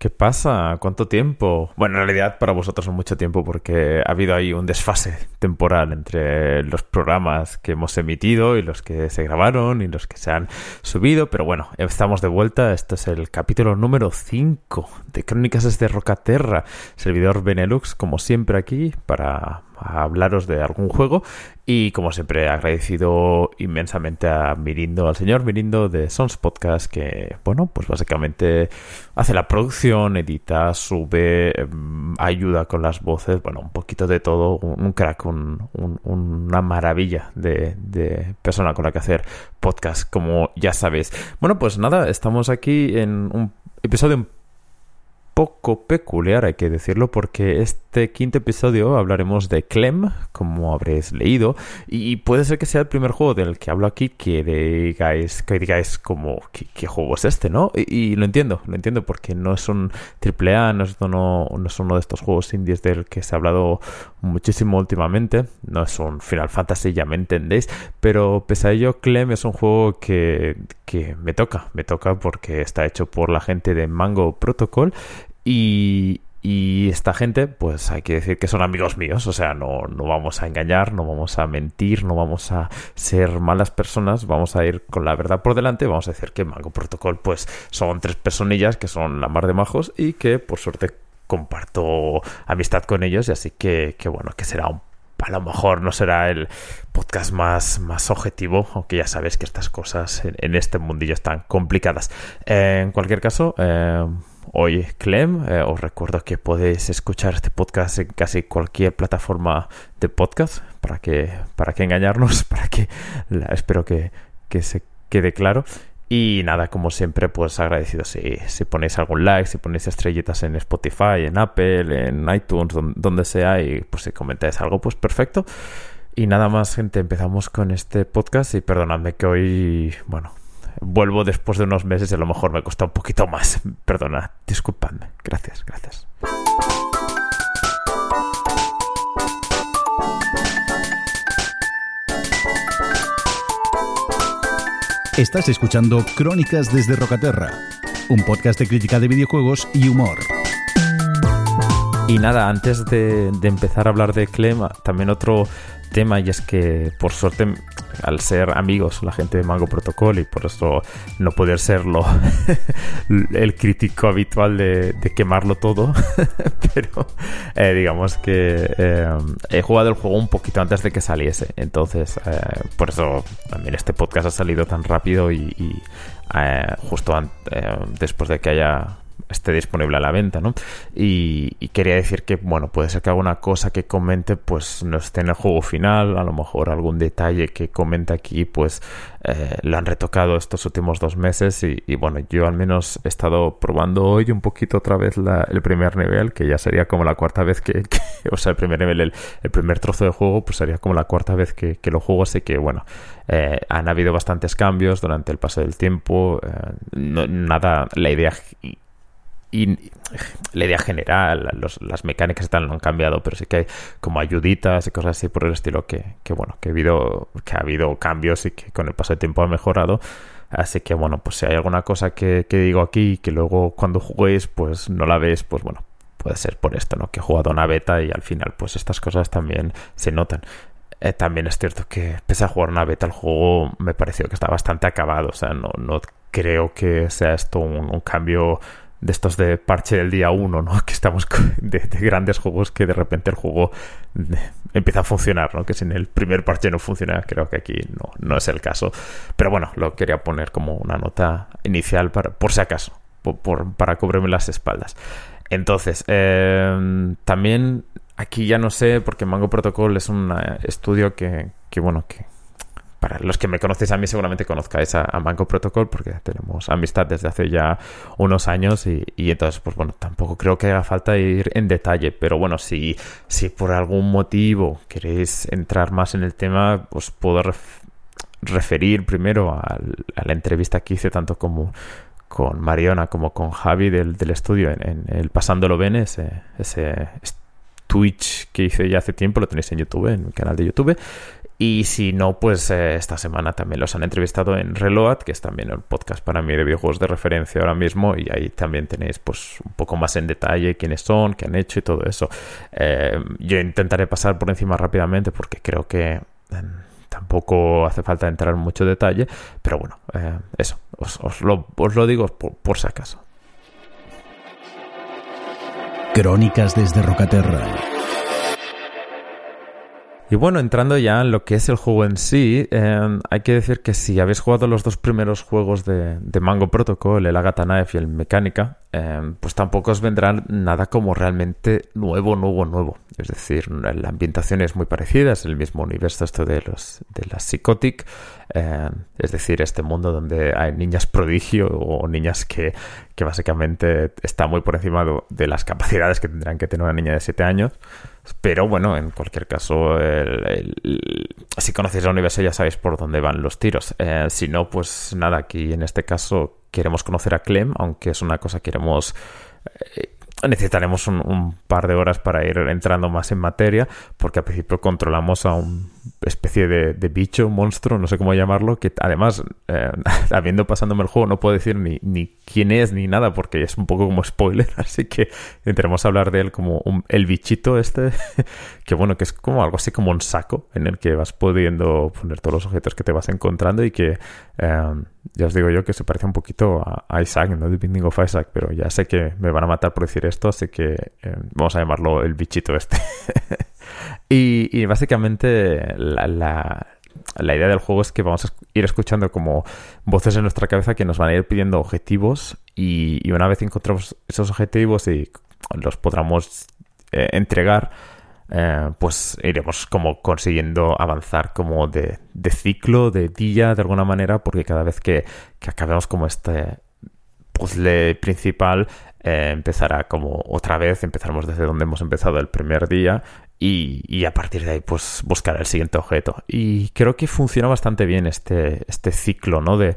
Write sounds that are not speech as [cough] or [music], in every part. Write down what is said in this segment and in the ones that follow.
¿Qué pasa? ¿Cuánto tiempo? Bueno, en realidad para vosotros es mucho tiempo porque ha habido ahí un desfase temporal entre los programas que hemos emitido y los que se grabaron y los que se han subido. Pero bueno, estamos de vuelta. Este es el capítulo número 5 de Crónicas desde Rocaterra. Servidor Benelux, como siempre aquí, para hablaros de algún juego. Y como siempre, agradecido inmensamente a Mirindo, al señor Mirindo de Sons Podcast, que, bueno, pues básicamente hace la producción, edita, sube, em, ayuda con las voces, bueno, un poquito de todo, un, crack, una maravilla de, persona con la que hacer podcast, como ya sabéis. Bueno, pues nada, estamos aquí en un episodio poco peculiar, hay que decirlo, porque este quinto episodio hablaremos de Clem, como habréis leído, y puede ser que sea el primer juego del que hablo aquí que digáis, que digáis como, ¿qué, juego es este, no? Y, lo entiendo, lo entiendo, porque no es un AAA, no es, no, no es uno de estos juegos indies del que se ha hablado muchísimo últimamente, no es un Final Fantasy, ya me entendéis, pero pese a ello, Clem es un juego que, que me toca, me toca porque está hecho por la gente de Mango Protocol y, esta gente, pues hay que decir que son amigos míos, o sea, no, no vamos a engañar, no vamos a mentir, no vamos a ser malas personas, vamos a ir con la verdad por delante, vamos a decir que Mango Protocol, pues son tres personillas que son la mar de majos y que por suerte comparto amistad con ellos y así que, bueno, que será un a lo mejor no será el podcast más, más objetivo, aunque ya sabes que estas cosas en, este mundillo están complicadas. En cualquier caso, eh, hoy Clem. Eh, os recuerdo que podéis escuchar este podcast en casi cualquier plataforma de podcast. Para que, para que engañarnos, [laughs] para que espero que, se quede claro. Y nada, como siempre, pues agradecido si, si ponéis algún like, si ponéis estrellitas en Spotify, en Apple, en iTunes, donde sea, y pues si comentáis algo, pues perfecto. Y nada más, gente, empezamos con este podcast y perdonadme que hoy, bueno, vuelvo después de unos meses y a lo mejor me cuesta un poquito más. Perdona, disculpadme. Gracias, gracias. Estás escuchando Crónicas desde Rocaterra, un podcast de crítica de videojuegos y humor. Y nada, antes de, empezar a hablar de Clema, también otro tema y es que por suerte al ser amigos la gente de Mango Protocol y por eso no poder serlo [laughs] el crítico habitual de, quemarlo todo [laughs] pero eh, digamos que eh, he jugado el juego un poquito antes de que saliese. Entonces eh, por eso también este podcast ha salido tan rápido y, y justo después de que haya esté disponible a la venta, ¿no? Y, quería decir que, bueno, puede ser que alguna cosa que comente, pues no esté en el juego final, a lo mejor algún detalle que comente aquí, pues eh, lo han retocado estos últimos dos meses y, bueno, yo al menos he estado probando hoy un poquito otra vez el primer nivel, que ya sería como la cuarta vez que, [laughs] o sea, el primer nivel, el, primer trozo de juego, pues sería como la cuarta vez que, lo juego, así que bueno, eh, han habido bastantes cambios durante el paso del tiempo, eh, nada, la idea y la idea general, las mecánicas están, no han cambiado, pero sí que hay como ayuditas y cosas así por el estilo que, bueno, que ha habido, que ha habido cambios y que con el paso del tiempo ha mejorado. Así que bueno, pues si hay alguna cosa que, digo aquí que luego cuando juguéis pues no la ves, pues bueno, puede ser por esto, ¿no? Que he jugado una beta y al final pues estas cosas también se notan. Eh, también es cierto que pese a jugar una beta el juego me pareció que está bastante acabado, o sea, no, no creo que sea esto un cambio de estos de parche del día 1, ¿no? [laughs] Que estamos de, grandes juegos que de repente el juego empieza a funcionar, ¿no? Que si en el primer parche no funciona, creo que aquí no, no es el caso. Pero bueno, lo quería poner como una nota inicial para, por si acaso, por, para cubrirme las espaldas. Entonces, em, también aquí ya no sé, porque Mango Protocol es un estudio que, que bueno, que, para los que me conocéis a mí seguramente conozcáis a, Mango Protocol porque tenemos amistad desde hace ya unos años y, entonces pues bueno tampoco creo que haga falta ir en detalle pero bueno si, si por algún motivo queréis entrar más en el tema pues puedo referir primero a, la entrevista que hice tanto como con Mariona como con Javi del, estudio en, el Pasándolo Ben ese, ese Twitch que hice ya hace tiempo lo tenéis en YouTube en mi canal de YouTube Y si no, pues eh, esta semana también los han entrevistado en Reload, que es también el podcast para mí de videojuegos de referencia ahora mismo, y ahí también tenéis pues un poco más en detalle quiénes son, qué han hecho y todo eso. Eh, yo intentaré pasar por encima rápidamente porque creo que em, tampoco hace falta entrar en mucho detalle, pero bueno, eh, eso, os, lo, digo por si acaso. Crónicas desde Rocaterra. Y bueno, entrando ya en lo que es el juego en sí, em, hay que decir que si habéis jugado los dos primeros juegos de, Mango Protocol, el Agatha Knife y el Mecánica, em, pues tampoco os vendrá nada como realmente nuevo, nuevo, nuevo. Es decir, la ambientación es muy parecida, es el mismo universo esto de, los, de la Psychotic, em, es decir, este mundo donde hay niñas prodigio o niñas que, que básicamente está muy por encima de las capacidades que tendrán que tener una niña de 7 años. Pero bueno, en cualquier caso, si conocéis el universo ya sabéis por dónde van los tiros. Eh, si no, pues nada, aquí en este caso queremos conocer a Clem, aunque es una cosa que queremos... Eh, necesitaremos un, par de horas para ir entrando más en materia, porque al principio controlamos a un especie de, bicho, monstruo, no sé cómo llamarlo, que además, eh, [laughs] habiendo pasándome el juego, no puedo decir ni, ni quién es ni nada, porque es un poco como spoiler, [laughs] así que intentaremos hablar de él como el bichito este, [laughs] que bueno, que es como algo así como un saco en el que vas pudiendo poner todos los objetos que te vas encontrando y que, eh, ya os digo yo, que se parece un poquito a Isaac, ¿no? The Binding of Isaac, pero ya sé que me van a matar por decir esto, así que eh, vamos a llamarlo el bichito este. [laughs] y, básicamente la, idea del juego es que vamos a ir escuchando como voces en nuestra cabeza que nos van a ir pidiendo objetivos y, una vez encontramos esos objetivos y los podamos eh, entregar, eh, pues iremos como consiguiendo avanzar como de, ciclo, de día, de alguna manera, porque cada vez que, que acabemos como este puzzle principal, eh, empezará como otra vez, empezaremos desde donde hemos empezado el primer día y, a partir de ahí pues buscar el siguiente objeto. Y creo que funciona bastante bien este, este ciclo, ¿no? De,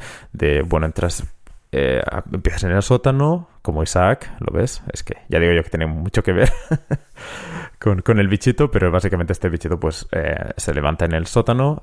bueno, entras, eh, empiezas en el sótano, como Isaac, ¿lo ves? Es que ya digo yo que tiene mucho que ver [laughs] con, el bichito, pero básicamente este bichito pues eh, se levanta en el sótano,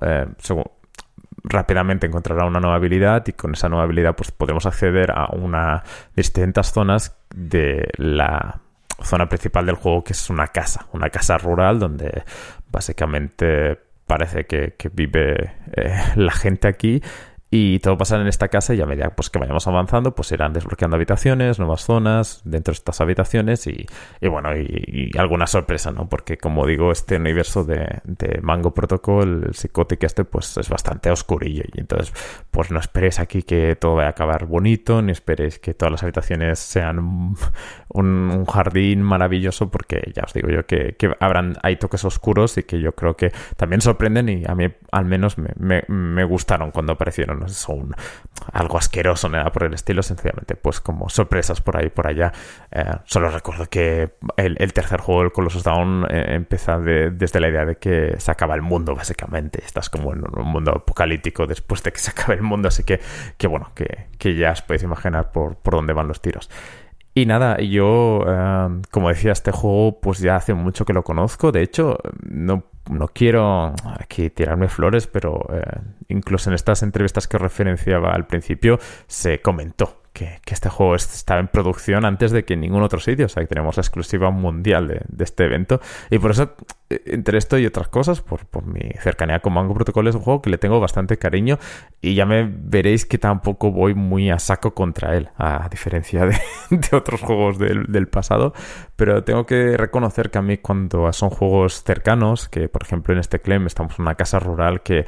rápidamente encontrará una nueva habilidad y con esa nueva habilidad pues podemos acceder a una distintas zonas de la zona principal del juego que es una casa, una casa rural donde básicamente parece que, vive eh, la gente aquí y todo pasa en esta casa y a medida pues, que vayamos avanzando, pues irán desbloqueando habitaciones, nuevas zonas dentro de estas habitaciones y, bueno, y, alguna sorpresa, ¿no? Porque como digo, este universo de, Mango Protocol, el psicótico este, pues es bastante oscurillo y entonces pues no esperéis aquí que todo vaya a acabar bonito, ni esperéis que todas las habitaciones sean un, jardín maravilloso porque ya os digo yo que, habrán, hay toques oscuros y que yo creo que también sorprenden y a mí al menos me, me gustaron cuando aparecieron no son algo asqueroso, nada por el estilo, sencillamente, pues como sorpresas por ahí por allá. Eh, solo recuerdo que el, tercer juego, el Colossus Down, eh, empieza desde la idea de que se acaba el mundo, básicamente. Estás como en un mundo apocalíptico después de que se acabe el mundo, así que, que bueno, que, ya os podéis imaginar por, por dónde van los tiros. Y nada, yo, eh, como decía, este juego pues ya hace mucho que lo conozco. De hecho, no no quiero aquí tirarme flores, pero eh, incluso en estas entrevistas que referenciaba al principio se comentó que, este juego estaba en producción antes de que en ningún otro sitio. O sea, que tenemos la exclusiva mundial de, este evento. Y por eso, eh, entre esto y otras cosas, por, mi cercanía con Mango Protocol, es un juego que le tengo bastante cariño. Y ya me veréis que tampoco voy muy a saco contra él, a diferencia de, [laughs] otros juegos del, del, pasado. Pero tengo que reconocer que a mí, cuando son juegos cercanos, que por ejemplo en este Clem estamos en una casa rural que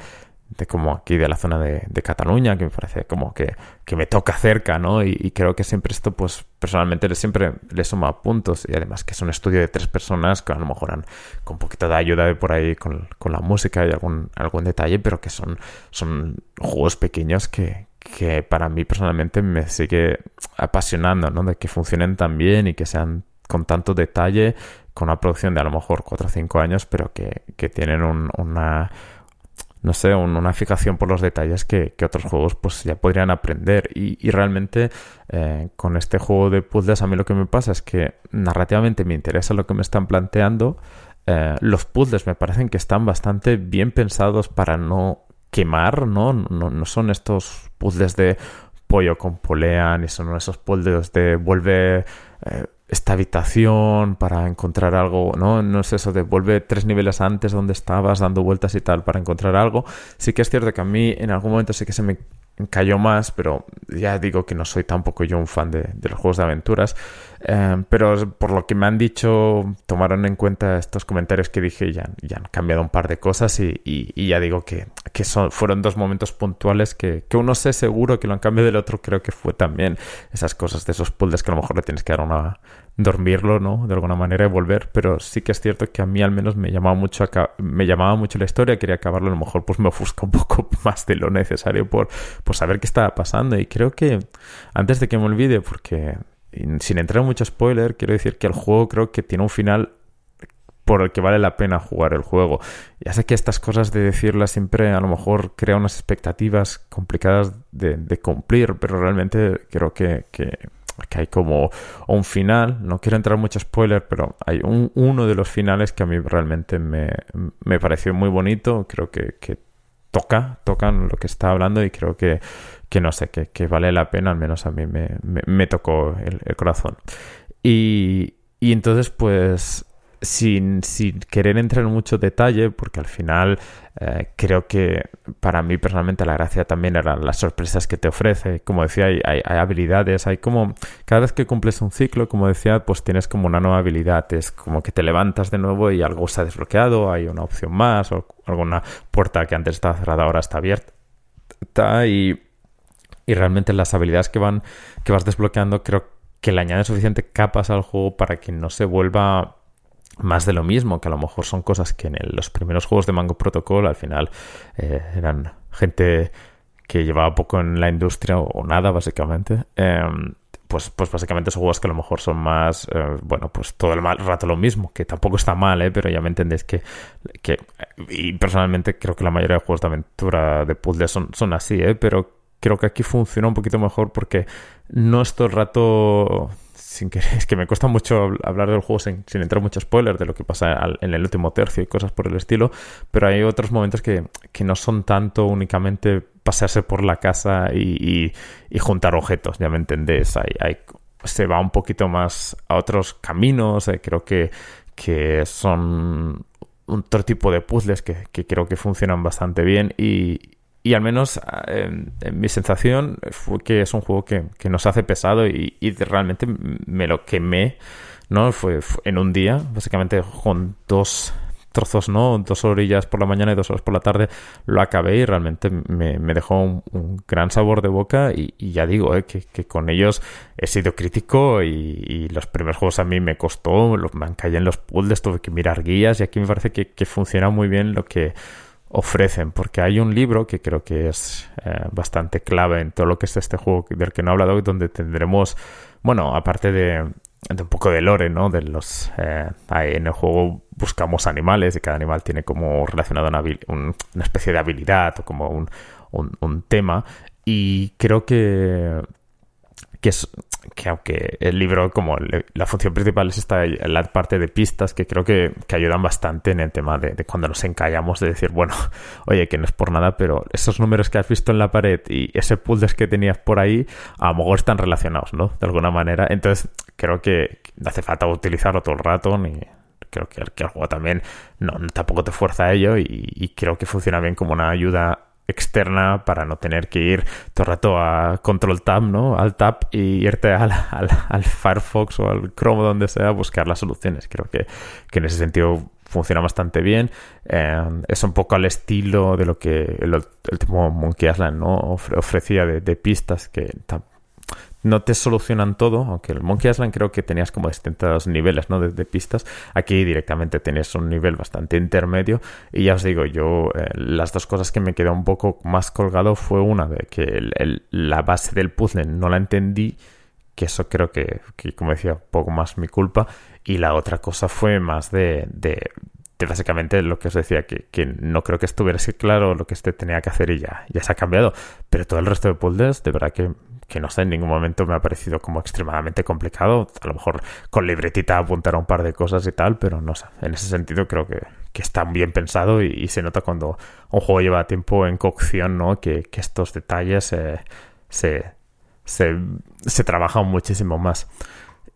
de como aquí de la zona de, Cataluña, que me parece como que, me toca cerca, ¿no? Y, creo que siempre esto, pues personalmente siempre le suma puntos y además que es un estudio de tres personas que a lo mejor han, con un poquito de ayuda de por ahí con, la música y algún, algún detalle, pero que son, son juegos pequeños que, que para mí personalmente me sigue apasionando, ¿no? De que funcionen tan bien y que sean con tanto detalle, con una producción de a lo mejor 4 o 5 años, pero que, que tienen una no sé, una fijación por los detalles que, otros juegos pues ya podrían aprender. Y, realmente eh, con este juego de puzzles a mí lo que me pasa es que narrativamente me interesa lo que me están planteando, eh, los puzzles me parecen que están bastante bien pensados para no quemar, ¿no? No, no son estos puzzles de pollo con polea, ni son esos puzzles de vuelve eh, esta habitación para encontrar algo, ¿no? No es eso de vuelve tres niveles antes donde estabas dando vueltas y tal para encontrar algo. Sí que es cierto que a mí en algún momento sí que se me cayó más, pero ya digo que no soy tampoco yo un fan de, los juegos de aventuras. Eh, pero por lo que me han dicho, tomaron en cuenta estos comentarios que dije y ya, han cambiado un par de cosas y, y, ya digo que, que son, fueron dos momentos puntuales que, que, uno sé seguro que lo han cambiado del otro creo que fue también esas cosas de esos puzzles que a lo mejor le tienes que dar una, dormirlo, ¿no? De alguna manera y volver, pero sí que es cierto que a mí al menos me llamaba mucho me llamaba mucho la historia, quería acabarlo, a lo mejor pues me ofusca un poco [laughs] más de lo necesario por, por saber qué estaba pasando y creo que antes de que me olvide, porque sin entrar en mucho spoiler, quiero decir que el juego creo que tiene un final por el que vale la pena jugar el juego. Ya sé que estas cosas de decirlas siempre a lo mejor crea unas expectativas complicadas de, cumplir, pero realmente creo que que hay como un final, no quiero entrar mucho spoiler, pero hay un, uno de los finales que a mí realmente me, me pareció muy bonito, creo que, que toca, tocan lo que está hablando y creo que, que no sé, que, que, vale la pena, al menos a mí me, me, tocó el, el, corazón. Y, y entonces pues sin, sin, querer entrar en mucho detalle, porque al final eh, creo que para mí personalmente la gracia también eran las sorpresas que te ofrece. Como decía, hay, hay, habilidades, hay como, cada vez que cumples un ciclo, como decía, pues tienes como una nueva habilidad. Es como que te levantas de nuevo y algo se ha desbloqueado, hay una opción más, o alguna puerta que antes estaba cerrada ahora está abierta. Y, y realmente las habilidades que van, que vas desbloqueando, creo que le añaden suficiente capas al juego para que no se vuelva más de lo mismo, que a lo mejor son cosas que en los primeros juegos de Mango Protocol al final eh, eran gente que llevaba poco en la industria o, nada, básicamente. Em, pues, pues básicamente son juegos que a lo mejor son más, eh, bueno, pues todo el mal, rato lo mismo, que tampoco está mal, ¿eh? pero ya me entendéis que, que, y personalmente creo que la mayoría de juegos de aventura de puzzles son, son así, ¿eh? pero creo que aquí funciona un poquito mejor porque no es todo el rato sin que, [laughs] es que me cuesta mucho hablar del juego sin, entrar mucho spoiler de lo que pasa en el último tercio y cosas por el estilo, pero hay otros momentos que, no son tanto únicamente pasearse por la casa y, juntar objetos, ya me entendés, hay, se va un poquito más a otros caminos, eh, creo que, que son otro tipo de puzzles que, que creo que funcionan bastante bien y, y al menos en, mi sensación fue que es un juego que, que nos hace pesado y, y, realmente me lo quemé, ¿no? Fue, en un día, básicamente con dos trozos, ¿no? Dos orillas por la mañana y dos horas por la tarde lo acabé y realmente me, me dejó un, gran sabor de boca y, y ya digo, ¿eh? que, que, con ellos he sido crítico y, y, los primeros juegos a mí me costó, me en los puzzles, tuve que mirar guías y aquí me parece que, que funciona muy bien lo que ofrecen, porque hay un libro que creo que es eh, bastante clave en todo lo que es este juego del que no he hablado, donde tendremos, bueno, aparte de, un poco de lore, ¿no? De los eh, en el juego buscamos animales y cada animal tiene como relacionado una, una especie de habilidad o como un, un tema y creo que que es que aunque el libro como la función principal es esta la parte de pistas que creo que, ayudan bastante en el tema de, cuando nos encallamos de decir bueno [laughs] oye que no es por nada pero esos números que has visto en la pared y ese puzzle que tenías por ahí a lo mejor están relacionados no de alguna manera. Entonces creo que no hace falta utilizarlo todo el rato ni creo que, el juego también no tampoco te fuerza a ello y creo que funciona bien como una ayuda externa para no tener que ir todo el rato a Control Tab, ¿no? Al Tab y irte al, al, Firefox o al Chrome donde sea a buscar las soluciones. Creo que, que en ese sentido funciona bastante bien. Eh, es un poco al estilo de lo que el, último Monkey Island ¿no? ofrecía de, de pistas que no te solucionan todo, aunque el Monkey Island creo que tenías como distintos niveles ¿no? de, pistas. Aquí directamente tenías un nivel bastante intermedio. Y ya os digo, yo eh, las dos cosas que me quedó un poco más colgado fue una de que la base del puzzle no la entendí, que eso creo que, como decía, poco más mi culpa. Y la otra cosa fue más de, de, básicamente lo que os decía, que, no creo que estuviera así claro lo que este tenía que hacer y ya, ya se ha cambiado. Pero todo el resto de puzzles, de verdad que que no sé, en ningún momento me ha parecido como extremadamente complicado. A lo mejor con libretita apuntar a un par de cosas y tal, pero no sé. En ese sentido creo que, que está bien pensado y, se nota cuando un juego lleva tiempo en cocción, ¿no? Que, estos detalles eh, se, se, se trabajan muchísimo más.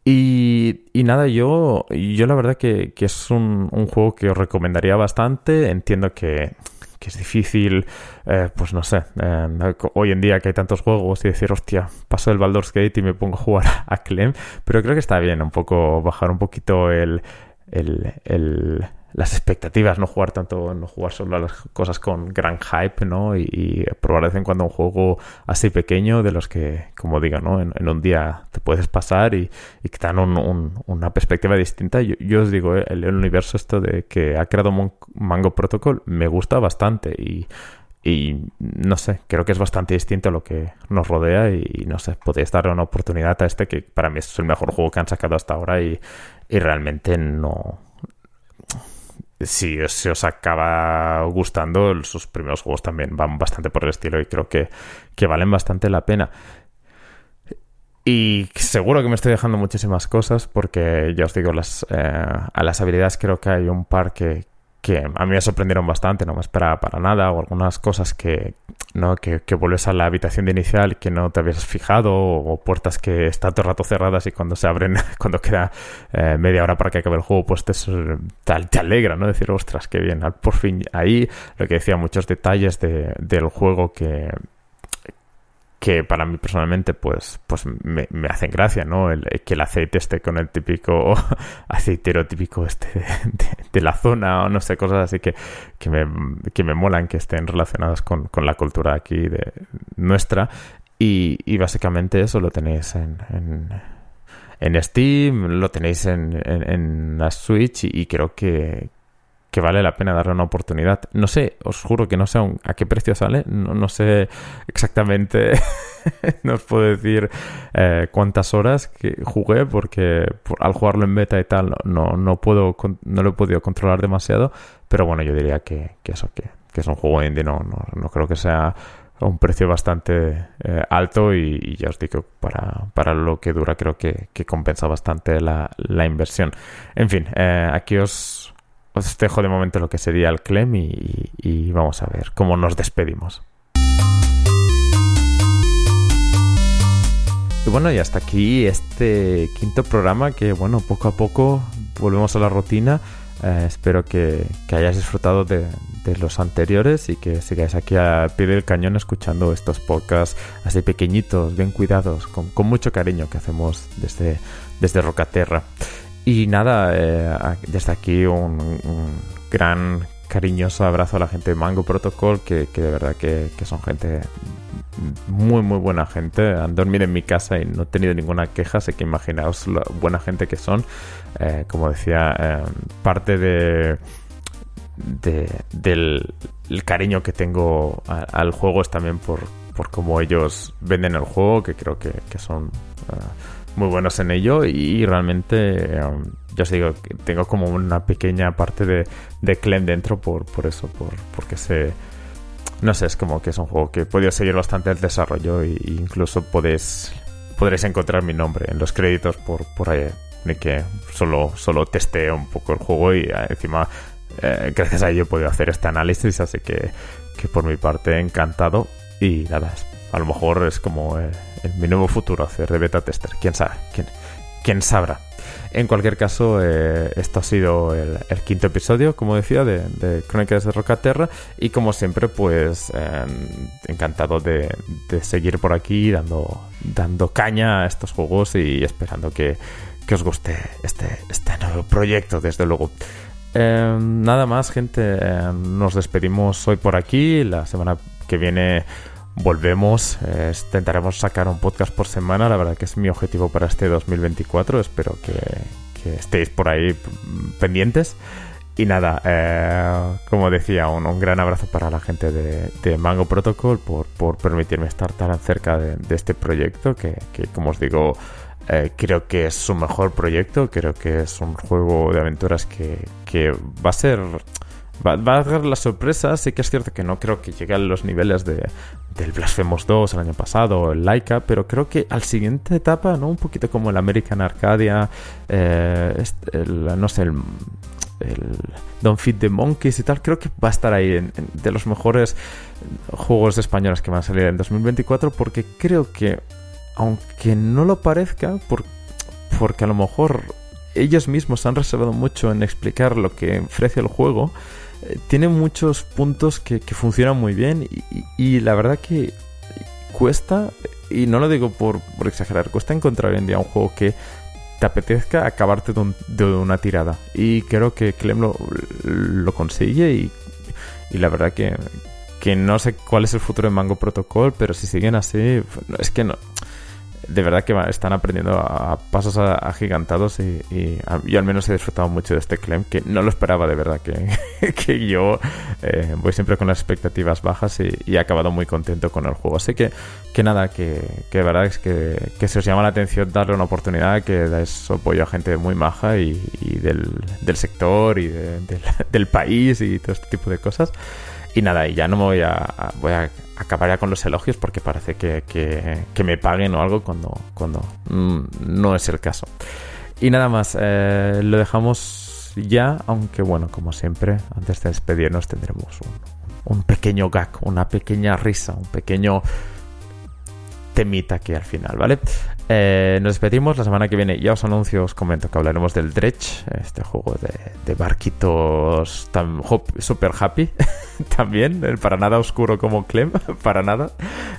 Y, y, nada, yo, yo la verdad que, que es un, juego que os recomendaría bastante. Entiendo que, que es difícil, eh, pues no sé, eh, hoy en día que hay tantos juegos y decir, hostia, paso el Baldur's Gate y me pongo a jugar [laughs] a Clem, pero creo que está bien un poco bajar un poquito el, el, el las expectativas, no jugar tanto, no jugar solo a las cosas con gran hype, ¿no? Y, probar de vez en cuando un juego así pequeño de los que, como digo, ¿no? En, un día te puedes pasar y, y que dan una perspectiva distinta. Yo, os digo, ¿eh? el, universo esto de que ha creado Mango Protocol me gusta bastante y, y no sé, creo que es bastante distinto a lo que nos rodea y, no sé, podéis darle una oportunidad a este que para mí es el mejor juego que han sacado hasta ahora y, y realmente no si, si, os acaba gustando, sus primeros juegos también van bastante por el estilo y creo que, que valen bastante la pena. Y seguro que me estoy dejando muchísimas cosas porque ya os digo, las, eh, a las habilidades creo que hay un par que, que a mí me sorprendieron bastante, no me esperaba para nada, o algunas cosas que, ¿no? que, vuelves a la habitación de inicial que no te habías fijado, o, puertas que están todo el rato cerradas y cuando se abren, [laughs] cuando queda eh, media hora para que acabe el juego, pues te, te, alegra, ¿no? Decir, ostras, qué bien, por fin ahí, lo que decía, muchos detalles de, del juego que, que para mí personalmente pues, pues me, hacen gracia, ¿no? El, que el aceite esté con el típico [laughs] aceitero típico este de, la zona o no sé, cosas así que, que, me, que me molan que estén relacionadas con, con la cultura aquí de nuestra y, y básicamente eso lo tenéis en, en, en Steam, lo tenéis en, en, la Switch y creo que, que vale la pena darle una oportunidad. No sé, os juro que no sé a qué precio sale, no, sé exactamente, [laughs] no os puedo decir eh, cuántas horas que jugué porque al jugarlo en beta y tal no, no, puedo, no lo he podido controlar demasiado, pero bueno, yo diría que, eso, que, es un juego indie, no, no, creo que sea un precio bastante eh, alto y, ya os digo, para, para lo que dura creo que, compensa bastante la, inversión. En fin, eh, aquí os os dejo de momento lo que sería el Clem y, vamos a ver cómo nos despedimos. Y bueno, y hasta aquí este quinto programa que, bueno, poco a poco volvemos a la rutina. Eh, espero que, que, hayáis disfrutado de, los anteriores y que sigáis aquí a pie del cañón escuchando estos podcasts así pequeñitos, bien cuidados, con, mucho cariño que hacemos desde, desde Rocaterra. Y nada, eh, desde aquí un, gran cariñoso abrazo a la gente de Mango Protocol, que, de verdad que, son gente muy, muy buena gente. Han dormido en mi casa y no he tenido ninguna queja, así que imaginaos la buena gente que son. Eh, como decía, eh, parte de, del cariño que tengo al juego es también por, por cómo ellos venden el juego, que creo que, son muy buenos en ello y realmente um, yo os digo que tengo como una pequeña parte de, de Clem dentro por, por eso, por, porque se... No sé, es como que es un juego que he podido seguir bastante el desarrollo e incluso podéis, podréis encontrar mi nombre en los créditos por, por ahí, de que solo, solo testeo un poco el juego y eh, encima eh, gracias a ello he podido hacer este análisis, así que, que por mi parte encantado y nada, a lo mejor es como... Eh, mi nuevo futuro hacer de beta tester. ¿Quién sabe? ¿Quién, quién sabrá? En cualquier caso, eh, esto ha sido el, quinto episodio, como decía, de, Crónicas de Rocaterra. Y como siempre, pues em, encantado de, seguir por aquí dando, dando caña a estos juegos y esperando que, os guste este, este nuevo proyecto, desde luego. Em, nada más, gente. Em, nos despedimos hoy por aquí. La semana que viene volvemos. Eh, intentaremos sacar un podcast por semana. La verdad que es mi objetivo para este 2024. Espero que, estéis por ahí pendientes. Y nada, eh, como decía, un, gran abrazo para la gente de, Mango Protocol por, permitirme estar tan cerca de, este proyecto que, como os digo, eh, creo que es su mejor proyecto. Creo que es un juego de aventuras que va a ser Va, a dar las sorpresas. Sí que es cierto que no creo que llegue a los niveles de, del Blasphemous 2 el año pasado, o el Laika, pero creo que al siguiente etapa, ¿no? Un poquito como el American Arcadia, eh, no sé, el, el Don't Feed the Monkeys y tal, creo que va a estar ahí de los mejores juegos españoles que van a salir en 2024 porque creo que, aunque no lo parezca, por, porque a lo mejor ellos mismos han reservado mucho en explicar lo que ofrece el juego, tiene muchos puntos que, funcionan muy bien y, la verdad que cuesta, y no lo digo por, exagerar, cuesta encontrar hoy en día un juego que te apetezca acabarte de, un, de, una tirada. Y creo que Clem lo, lo consigue y, y, la verdad que, que no sé cuál es el futuro de Mango Protocol, pero si siguen así, es que no. De verdad que están aprendiendo a pasos agigantados y, y yo al menos he disfrutado mucho de este Clem, que no lo esperaba de verdad, que, [laughs] que yo eh, voy siempre con las expectativas bajas y, he acabado muy contento con el juego. Así que, que nada, que, que de verdad es que, que se os llama la atención darle una oportunidad, que dais apoyo a gente muy maja y, del, del, sector y de, del, [laughs] del país y todo este tipo de cosas. Y nada, y ya no me voy a, voy a acabar ya con los elogios porque parece que, que, me paguen o algo cuando, cuando mm, no es el caso. Y nada más, eh, lo dejamos ya, aunque bueno, como siempre, antes de despedirnos tendremos un, un pequeño gag, una pequeña risa, un pequeño temita aquí al final, ¿vale? Eh, nos despedimos la semana que viene. Ya os anuncio, os comento que hablaremos del Dredge, este juego de, barquitos tan super happy [laughs] también, para nada oscuro como Clem, [laughs] para nada.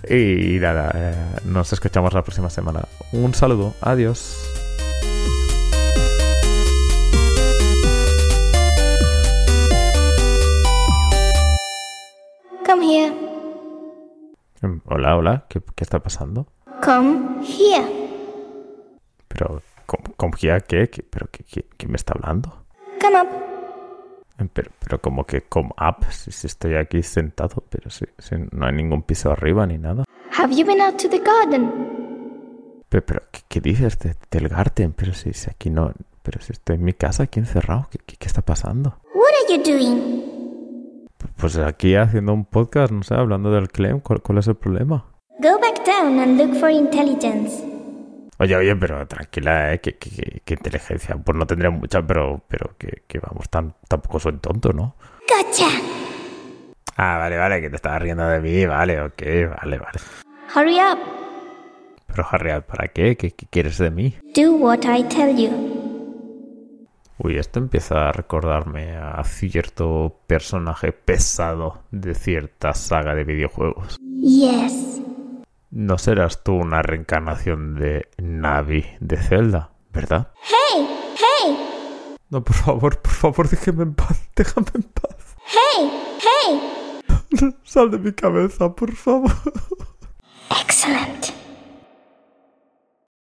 Y nada, eh, nos escuchamos la próxima semana. Un saludo, adiós. Hola, hola, ¿qué, qué está pasando? Come here. Pero, ¿come here qué? ¿Qué? ¿Pero qué, qué, qué, me está hablando? Come up. Pero, pero como que come up, si, si estoy aquí sentado, pero si, si, no hay ningún piso arriba ni nada. Have you been out to the garden? Pero, pero ¿qué, qué dices de, del garden? Pero si, si, aquí no... Pero si estoy en mi casa aquí encerrado, ¿qué, qué, qué está pasando? What are you doing? Pues aquí haciendo un podcast, no sé, hablando del claim, ¿cuál, cuál es el problema? Go back down and look for intelligence. Oye, oye, pero tranquila, ¿eh? ¿Qué, qué, qué inteligencia? Pues no tendría mucha, pero, pero que, que vamos, tan, tampoco soy tonto, ¿no? Gotcha. Ah, vale, vale, que te estabas riendo de mí, vale, ok, vale, vale. Hurry up. Pero hurry up, ¿para qué? ¿Qué, qué quieres de mí? Do what I tell you. Uy, esto empieza a recordarme a cierto personaje pesado de cierta saga de videojuegos. Yes. No serás tú una reencarnación de Navi de Zelda, ¿verdad? Hey, hey. No, por favor, por favor, déjame en paz, [laughs] déjame en paz. Hey, hey. [laughs] Sal de mi cabeza, por favor. Excellent.